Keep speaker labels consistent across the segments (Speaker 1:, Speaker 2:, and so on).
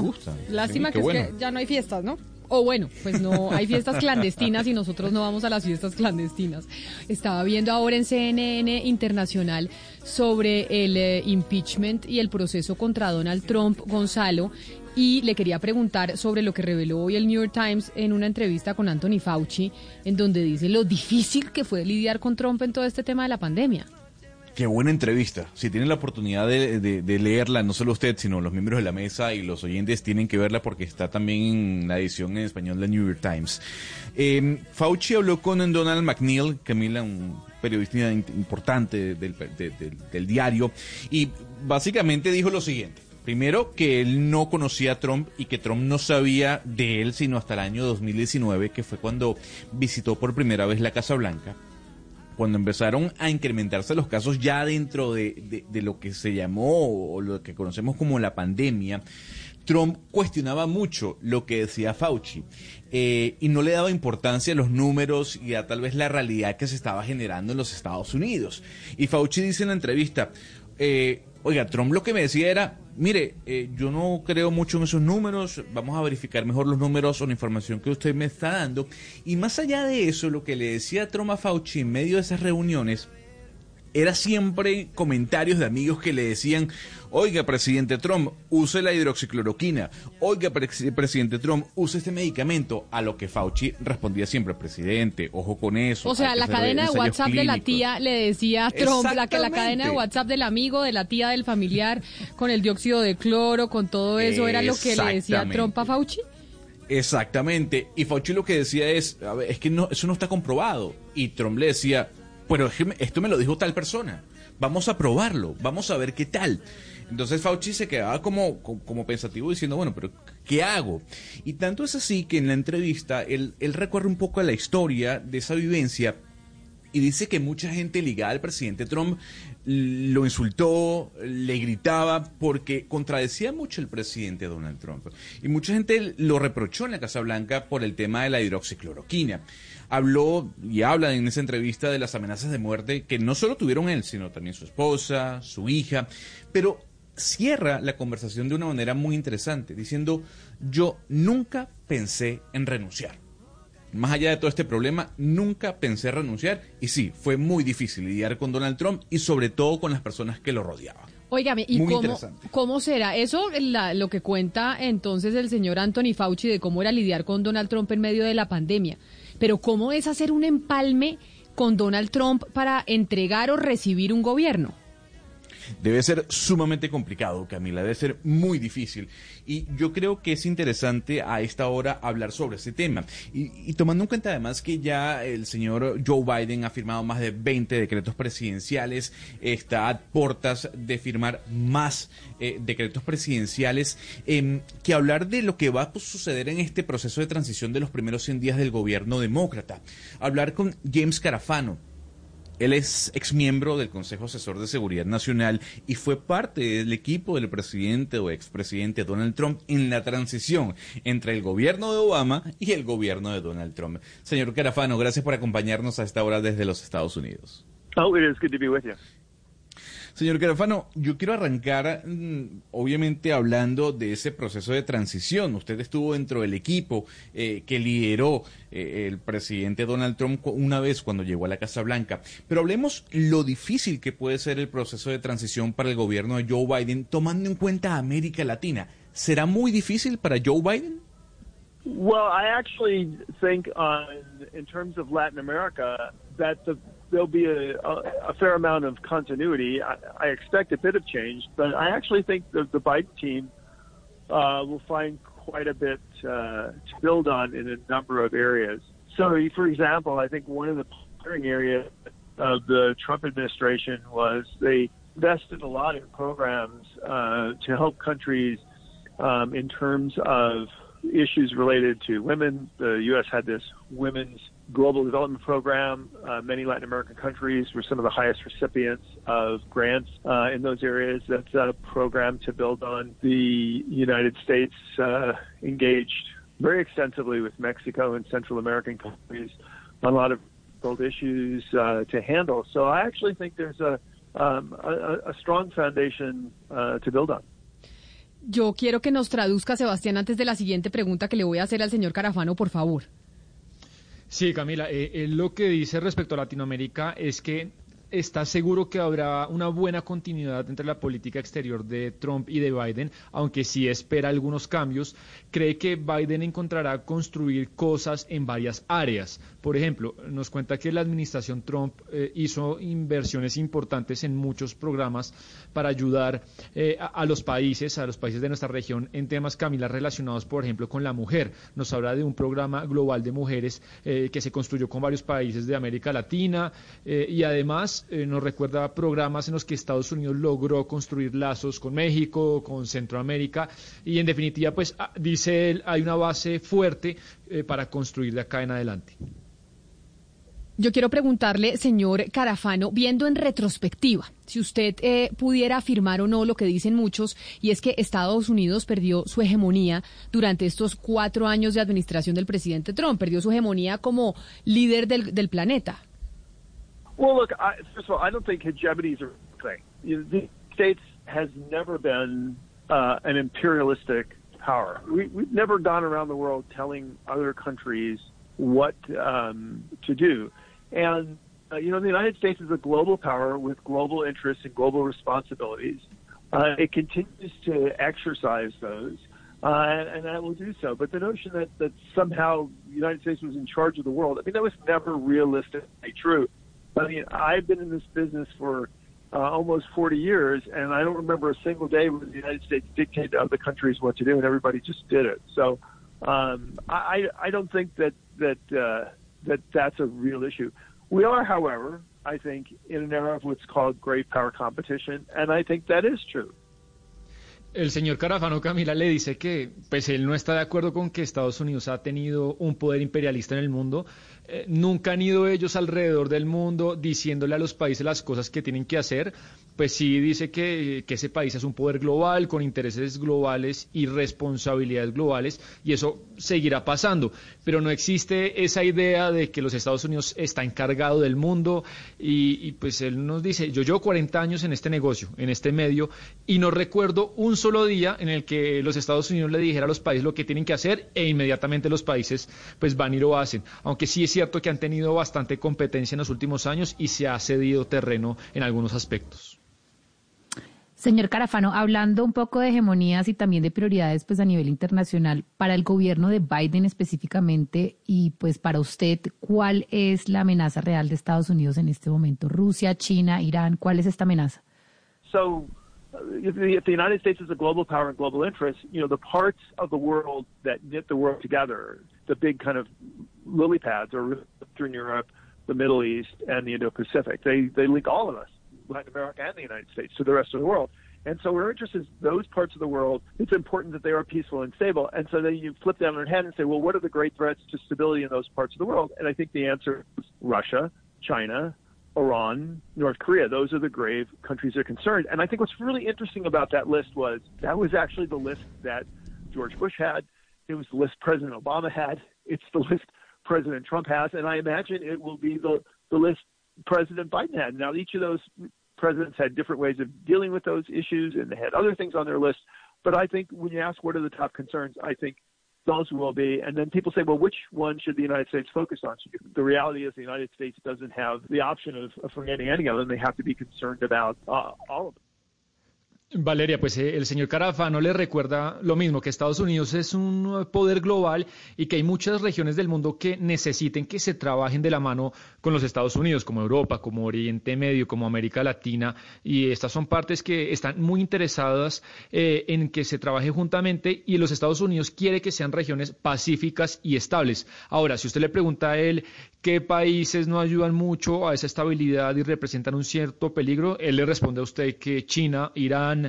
Speaker 1: gusta.
Speaker 2: Lástima que, es que ya no hay fiestas, ¿no? O bueno, pues no, hay fiestas clandestinas y nosotros no vamos a las fiestas clandestinas. Estaba viendo ahora en CNN Internacional sobre el eh, impeachment y el proceso contra Donald Trump, Gonzalo, y le quería preguntar sobre lo que reveló hoy el New York Times en una entrevista con Anthony Fauci, en donde dice lo difícil que fue lidiar con Trump en todo este tema de la pandemia.
Speaker 1: Qué buena entrevista. Si tienen la oportunidad de, leerla, no solo usted, sino los miembros de la mesa y los oyentes tienen que verla porque está también en la edición en español de New York Times. Em, Fauci habló con Donald McNeil, Camila, un periodista importante del, del diario, y básicamente dijo lo siguiente. Primero, que él no conocía a Trump y que Trump no sabía de él sino hasta el año 2019, que fue cuando visitó por primera vez la Casa Blanca cuando empezaron a incrementarse los casos ya dentro de, lo que se llamó o lo que conocemos como la pandemia, Trump cuestionaba mucho lo que decía Fauci eh, y no le daba importancia a los números y a tal vez la realidad que se estaba generando en los Estados Unidos. Y Fauci dice en la entrevista, eh, oiga, Trump lo que me decía era, mire, eh, yo no creo mucho en esos números, vamos a verificar mejor los números o la información que usted me está dando. Y más allá de eso, lo que le decía Trump a Fauci en medio de esas reuniones era siempre comentarios de amigos que le decían, oiga, presidente Trump, use la hidroxicloroquina, oiga, presidente Trump, use este medicamento, a lo que Fauci respondía siempre, presidente, ojo con eso.
Speaker 2: O sea, la cadena de WhatsApp de la tía le decía a Trump, la, que la cadena de WhatsApp del amigo, de la tía, del familiar, con el dióxido de cloro, con todo eso, era lo que le decía Trump a Fauci.
Speaker 1: Exactamente, y Fauci lo que decía es, es que no, eso no está comprobado, y Trump le decía, pero esto me lo dijo tal persona. Vamos a probarlo, vamos a ver qué tal. Entonces Fauci se quedaba como, como, pensativo diciendo, bueno, pero ¿qué hago? Y tanto es así que en la entrevista él, recorre un poco la historia de esa vivencia y dice que mucha gente ligada al presidente Trump lo insultó, le gritaba, porque contradecía mucho el presidente Donald Trump. Y mucha gente lo reprochó en la Casa Blanca por el tema de la hidroxicloroquina habló y habla en esa entrevista de las amenazas de muerte que no solo tuvieron él, sino también su esposa, su hija, pero cierra la conversación de una manera muy interesante, diciendo, yo nunca pensé en renunciar. Más allá de todo este problema, nunca pensé renunciar y sí, fue muy difícil lidiar con Donald Trump y sobre todo con las personas que lo rodeaban.
Speaker 2: Óigame, ¿y cómo, cómo, será? Eso lo que cuenta entonces el señor Anthony Fauci de cómo era lidiar con Donald Trump en medio de la pandemia. Pero ¿cómo es hacer un empalme con Donald Trump para entregar o recibir un gobierno?
Speaker 1: Debe ser sumamente complicado, Camila, debe ser muy difícil. Y yo creo que es interesante a esta hora hablar sobre ese tema. Y, tomando en cuenta además que ya el señor Joe Biden ha firmado más de 20 decretos presidenciales, está a puertas de firmar más eh, decretos presidenciales, em, que hablar de lo que va a suceder en este proceso de transición de los primeros 100 días del gobierno demócrata. Hablar con James Carafano él es exmiembro del Consejo Asesor de Seguridad Nacional y fue parte del equipo del presidente o expresidente Donald Trump en la transición entre el gobierno de Obama y el gobierno de Donald Trump. Señor Carafano, gracias por acompañarnos a esta hora desde los Estados Unidos.
Speaker 3: Oh, it is good to be with you.
Speaker 1: Señor Carafano, yo quiero arrancar, mm, obviamente, hablando de ese proceso de transición. Usted estuvo dentro del equipo eh, que lideró eh, el presidente Donald Trump una vez cuando llegó a la Casa Blanca. Pero hablemos lo difícil que puede ser el proceso de transición para el gobierno de Joe Biden, tomando en cuenta América Latina. ¿Será muy difícil para Joe Biden?
Speaker 3: Well, I actually think, uh, in terms of Latin America, that the there'll be a, a, a fair amount of continuity. I, I expect a bit of change, but I actually think the, the Biden team uh, will find quite a bit uh, to build on in a number of areas. So, for example, I think one of the pioneering areas of the Trump administration was they invested a lot in programs uh, to help countries um, in terms of issues related to women. The U.S. had this women's global development program. Uh, many Latin American countries were some of the highest recipients of grants uh, in those areas. That's a program to build on. The United States uh, engaged very extensively with Mexico and Central American countries on a lot of world issues uh, to handle. So I actually think there's a, um, a, a strong foundation uh, to build on.
Speaker 2: Yo quiero que nos traduzca, Sebastián, antes de la siguiente pregunta que le voy a hacer al señor Carafano, por favor.
Speaker 4: Sí, Camila, eh, lo que dice respecto a Latinoamérica es que está seguro que habrá una buena continuidad entre la política exterior de Trump y de Biden, aunque sí espera algunos cambios. Cree que Biden encontrará construir cosas en varias áreas. Por ejemplo, nos cuenta que la administración Trump eh, hizo inversiones importantes en muchos programas para ayudar eh, a, los países, a los países de nuestra región en temas, Camila, relacionados, por ejemplo, con la mujer. Nos habla de un programa global de mujeres eh, que se construyó con varios países de América Latina y además eh, nos recuerda programas en los que Estados Unidos logró construir lazos con México, con Centroamérica y en definitiva, pues ah, dice él, hay una base fuerte eh, para construir de acá en adelante.
Speaker 2: Yo quiero preguntarle, señor Carafano, viendo en retrospectiva, si usted eh, pudiera afirmar o no lo que dicen muchos, y es que Estados Unidos perdió su hegemonía durante estos cuatro años de administración del presidente Trump, perdió su hegemonía como líder del, del planeta.
Speaker 3: Well, look, I, first of all, I don't think hegemony is a thing. You know, the States has never been uh, an imperialistic power. We, we've never gone around the world telling other countries what um, to do. And, uh, you know, the United States is a global power with global interests and global responsibilities. Uh, it continues to exercise those, uh, and, and that will do so. But the notion that, that somehow the United States was in charge of the world, I mean, that was never realistically true. I mean, I've been in this business for uh, almost 40 years, and I don't remember a single day when the United States dictated to other countries what to do, and everybody just did it. So um, I, I don't think that that uh, that that's a real issue. We are, however, I think, in an era of what's called great power competition, and I think that is true.
Speaker 4: El señor Carafano Camila le dice que pues él no está de acuerdo con que Estados Unidos ha tenido un poder imperialista en el mundo, Eh, nunca han ido ellos alrededor del mundo diciéndole a los países las cosas que tienen que hacer, pues sí dice que, que, ese país es un poder global, con intereses globales y responsabilidades globales, y eso seguirá pasando. Pero no existe esa idea de que los Estados Unidos está encargado del mundo, y, y pues él nos dice, yo llevo 40 años en este negocio, en este medio, y no recuerdo un solo día en el que los Estados Unidos le dijera a los países lo que tienen que hacer, e inmediatamente los países pues van y lo hacen. Aunque sí es cierto que han tenido bastante competencia en los últimos años y se ha cedido terreno en algunos aspectos.
Speaker 5: Señor Carafano, hablando un poco de hegemonías y también de prioridades pues a nivel internacional, para el gobierno de Biden específicamente y pues para usted, ¿cuál es la amenaza real de Estados Unidos en este momento? Rusia, China, Irán, ¿cuál es esta amenaza?
Speaker 3: So, if the, if the United States is a global power and global interest, you know, the parts of the world that knit the world together, the big kind of lily pads are Eastern Europe, the Middle East, and the Indo-Pacific. They they link all of us, Latin America and the United States, to the rest of the world. And so we're interested in those parts of the world. It's important that they are peaceful and stable. And so then you flip that on their head and say, well, what are the great threats to stability in those parts of the world? And I think the answer is Russia, China, Iran, North Korea. Those are the grave countries that are concerned. And I think what's really interesting about that list was that was actually the list that George Bush had. It was the list President Obama had. It's the list President Trump has, and I imagine it will be the, the list President Biden had. Now, each of those presidents had different ways of dealing with those issues, and they had other things on their list. But I think when you ask what are the top concerns, I think those will be. And then people say, well, which one should the United States focus on? The reality is the United States doesn't have the option of, of forgetting any of them. They have to be concerned about uh, all of them.
Speaker 4: Valeria, pues eh, el señor Carafano le recuerda lo mismo, que Estados Unidos es un poder global y que hay muchas regiones del mundo que necesiten que se trabajen de la mano con los Estados Unidos, como Europa, como Oriente Medio, como América Latina, y estas son partes que están muy interesadas eh, en que se trabaje juntamente y los Estados Unidos quiere que sean regiones pacíficas y estables. Ahora, si usted le pregunta a él qué países no ayudan mucho a esa estabilidad y representan un cierto peligro, él le responde a usted que China, Irán,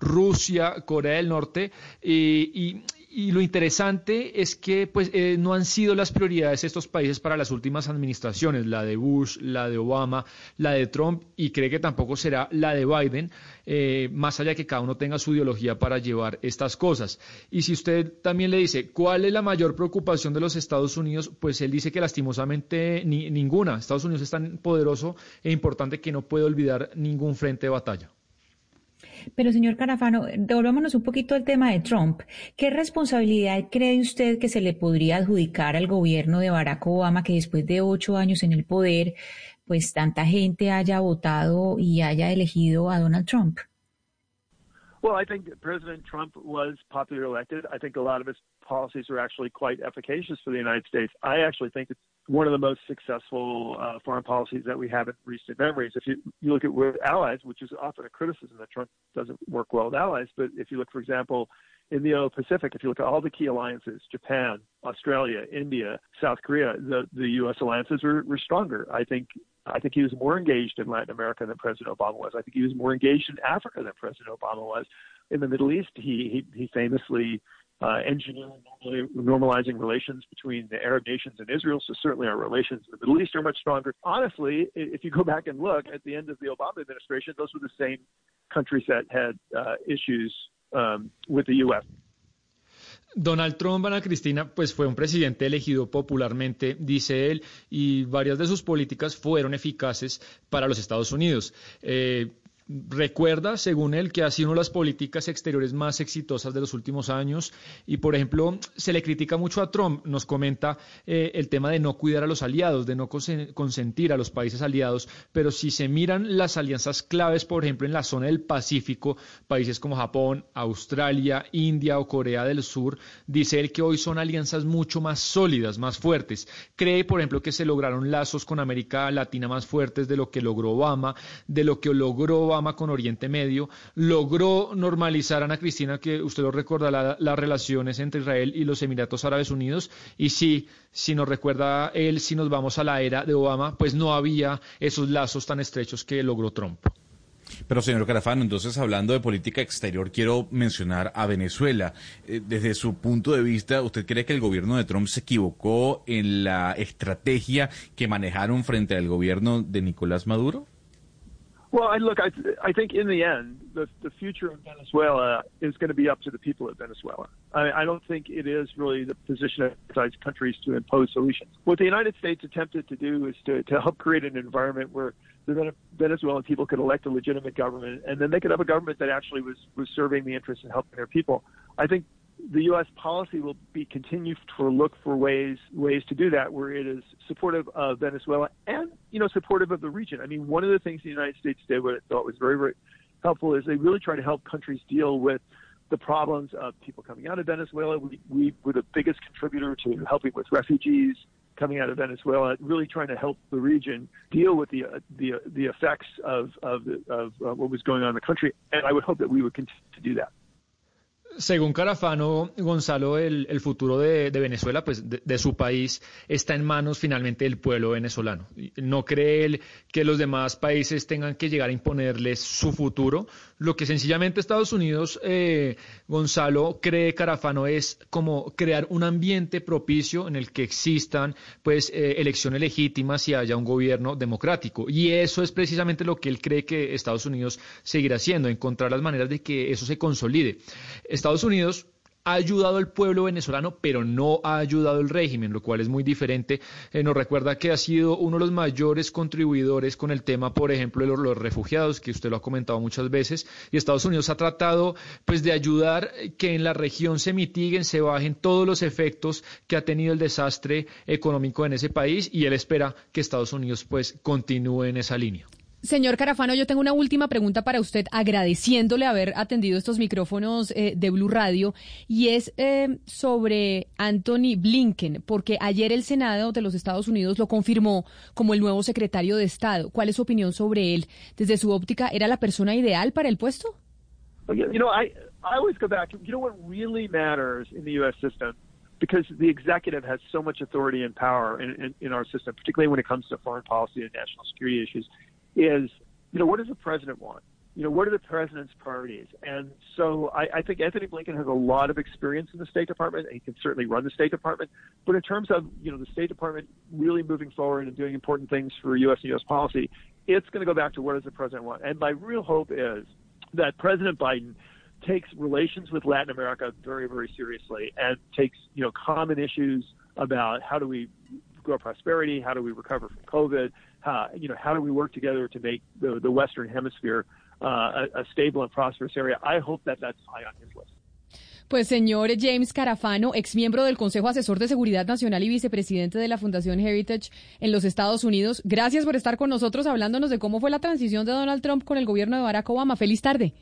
Speaker 4: Rusia, Corea del Norte, y, y lo interesante es que pues, eh, no han sido las prioridades estos países para las últimas administraciones, la de Bush, la de Obama, la de Trump, y cree que tampoco será la de Biden, eh, más allá de que cada uno tenga su ideología para llevar estas cosas. Y si usted también le dice cuál es la mayor preocupación de los Estados Unidos, pues él dice que lastimosamente ni, ninguna. Estados Unidos es tan poderoso e importante que no puede olvidar ningún frente de batalla.
Speaker 6: Pero, señor Carafano, devolvámonos un poquito al tema de Trump. ¿Qué responsabilidad cree usted que se le podría adjudicar al gobierno de Barack Obama que después de ocho años en el poder, pues tanta gente haya votado y haya elegido a Donald Trump?
Speaker 3: Well, I think President Trump was popularly elected. I think a lot of his policies are actually quite efficacious for the United States. I actually think it's one of the most successful uh, foreign policies that we have in recent memories. If you, you look at with allies, which is often a criticism that Trump doesn't work well with allies, but if you look, for example, in the Indo-Pacific, if you look at all the key alliances, Japan, Australia, India, South Korea, the, the U.S. alliances were, were stronger. I think I think he was more engaged in Latin America than President Obama was. I think he was more engaged in Africa than President Obama was. In the Middle East, he he, he famously uh, engineered normalizing relations between the Arab nations and Israel. So certainly our relations in the Middle East are much stronger. Honestly, if you go back and look at the end of the Obama administration, those were the same countries that had uh, issues um, with the U.S.
Speaker 4: Donald Trump, Ana Cristina, pues fue un presidente elegido popularmente, dice él, y varias de sus políticas fueron eficaces para los Estados Unidos. Eh, recuerda, según él, que ha sido una de las políticas exteriores más exitosas de los últimos años. Y, por ejemplo, se le critica mucho a Trump, nos comenta eh, el tema de no cuidar a los aliados, de no consentir a los países aliados, pero si se miran las alianzas claves, por ejemplo, en la zona del Pacífico, países como Japón, Australia, India o Corea del Sur, dice él que hoy son alianzas mucho más sólidas, más fuertes. Cree, por ejemplo, que se lograron lazos con América Latina más fuertes de lo que logró Obama, de lo que logró Obama con Oriente Medio, logró normalizar, Ana Cristina, que usted lo recorda, las relaciones entre Israel y los Emiratos Árabes Unidos. Y sí, si nos recuerda él, si nos vamos a la era de Obama, pues no había esos lazos tan estrechos que logró Trump.
Speaker 1: Pero señor Carafano, entonces hablando de política exterior, quiero mencionar a Venezuela. Eh, desde su punto de vista, ¿usted cree que el gobierno de Trump se equivocó en la estrategia que manejaron frente al gobierno de Nicolás Maduro?
Speaker 3: Well, I look, I, I think in the end, the, the future of Venezuela is going to be up to the people of Venezuela. I, I don't think it is really the position of outside countries to impose solutions. What the United States attempted to do is to, to help create an environment where the Venezuelan people could elect a legitimate government, and then they could have a government that actually was, was serving the interests and helping their people. I think the U.S. policy will be continue to look for ways ways to do that, where it is supportive of Venezuela and you know supportive of the region. I mean, one of the things the United States did, what I thought was very very helpful, is they really try to help countries deal with the problems of people coming out of Venezuela. We, we were the biggest contributor to helping with refugees coming out of Venezuela, really trying to help the region deal with the uh, the the effects of of, of uh, what was going on in the country. And I would hope that we would continue to do that.
Speaker 4: Según Carafano, Gonzalo, el, futuro de, Venezuela, pues de, su país, está en manos finalmente del pueblo venezolano. No cree él que los demás países tengan que llegar a imponerles su futuro. Lo que sencillamente Estados Unidos, eh, Gonzalo, cree Carafano es como crear un ambiente propicio en el que existan pues eh, elecciones legítimas y haya un gobierno democrático. Y eso es precisamente lo que él cree que Estados Unidos seguirá haciendo, encontrar las maneras de que eso se consolide. Estados Unidos ha ayudado al pueblo venezolano, pero no ha ayudado al régimen, lo cual es muy diferente. Eh, nos recuerda que ha sido uno de los mayores contribuidores con el tema, por ejemplo, de los, refugiados, que usted lo ha comentado muchas veces, y Estados Unidos ha tratado pues de ayudar que en la región se mitiguen, se bajen todos los efectos que ha tenido el desastre económico en ese país, y él espera que Estados Unidos pues continúe en esa línea.
Speaker 2: Señor Carafano, yo tengo una última pregunta para usted, agradeciéndole haber atendido estos micrófonos eh, de Blue Radio, y es eh, sobre Anthony Blinken, porque ayer el Senado de los Estados Unidos lo confirmó como el nuevo secretario de Estado. ¿Cuál es su opinión sobre él? Desde su óptica, ¿era la persona ideal para el puesto?
Speaker 3: You know, I, I always go back. You know what really matters in the U.S. system? Because the executive has so much authority and power in, in, in our system, particularly when it comes to foreign policy and national security issues. Is, you know, what does the president want? You know, what are the president's priorities? And so I, I think Anthony Blinken has a lot of experience in the State Department. He can certainly run the State Department. But in terms of, you know, the State Department really moving forward and doing important things for U.S. and U.S. policy, it's going to go back to what does the president want? And my real hope is that President Biden takes relations with Latin America very, very seriously and takes, you know, common issues about how do we grow prosperity, how do we recover from COVID, you know, how do we work together to make the, the Western Hemisphere uh, a, a stable and prosperous area. I hope that that's high on his list.
Speaker 2: Pues señor James Carafano, ex miembro del Consejo Asesor de Seguridad Nacional y vicepresidente de la Fundación Heritage en los Estados Unidos, gracias por estar con nosotros hablándonos de cómo fue la transición de Donald Trump con el gobierno de Barack Obama. Feliz tarde.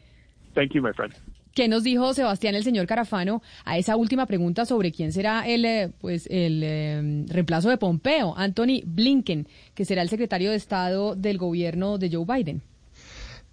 Speaker 3: Thank you, my friend.
Speaker 2: ¿Qué nos dijo Sebastián, el señor Carafano, a esa última pregunta sobre quién será el, eh, pues, el eh, reemplazo de Pompeo, Anthony Blinken, que será el secretario de Estado del gobierno de Joe Biden?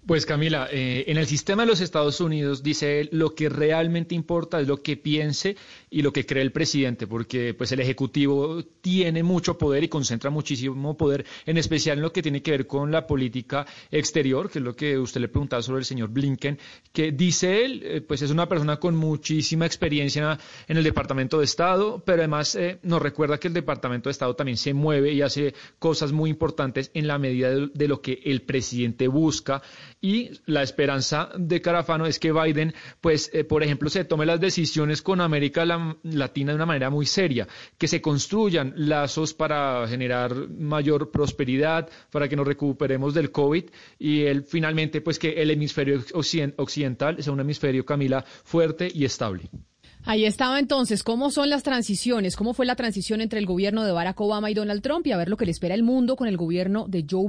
Speaker 4: Pues Camila, eh, en el sistema de los Estados Unidos dice él lo que realmente importa es lo que piense y lo que cree el presidente, porque pues el ejecutivo tiene mucho poder y concentra muchísimo poder, en especial en lo que tiene que ver con la política exterior, que es lo que usted le preguntaba sobre el señor Blinken, que dice él, eh, pues es una persona con muchísima experiencia en el Departamento de Estado, pero además eh, nos recuerda que el Departamento de Estado también se mueve y hace cosas muy importantes en la medida de, de lo que el presidente busca y la esperanza de Carafano es que Biden, pues, eh, por ejemplo, se tome las decisiones con América Latina de una manera muy seria, que se construyan lazos para generar mayor prosperidad, para que nos recuperemos del COVID y él finalmente, pues, que el hemisferio occidental sea un hemisferio, Camila, fuerte y estable.
Speaker 2: Ahí estaba entonces, ¿cómo son las transiciones? ¿Cómo fue la transición entre el gobierno de Barack Obama y Donald Trump? Y a ver lo que le espera el mundo con el gobierno de Joe Biden.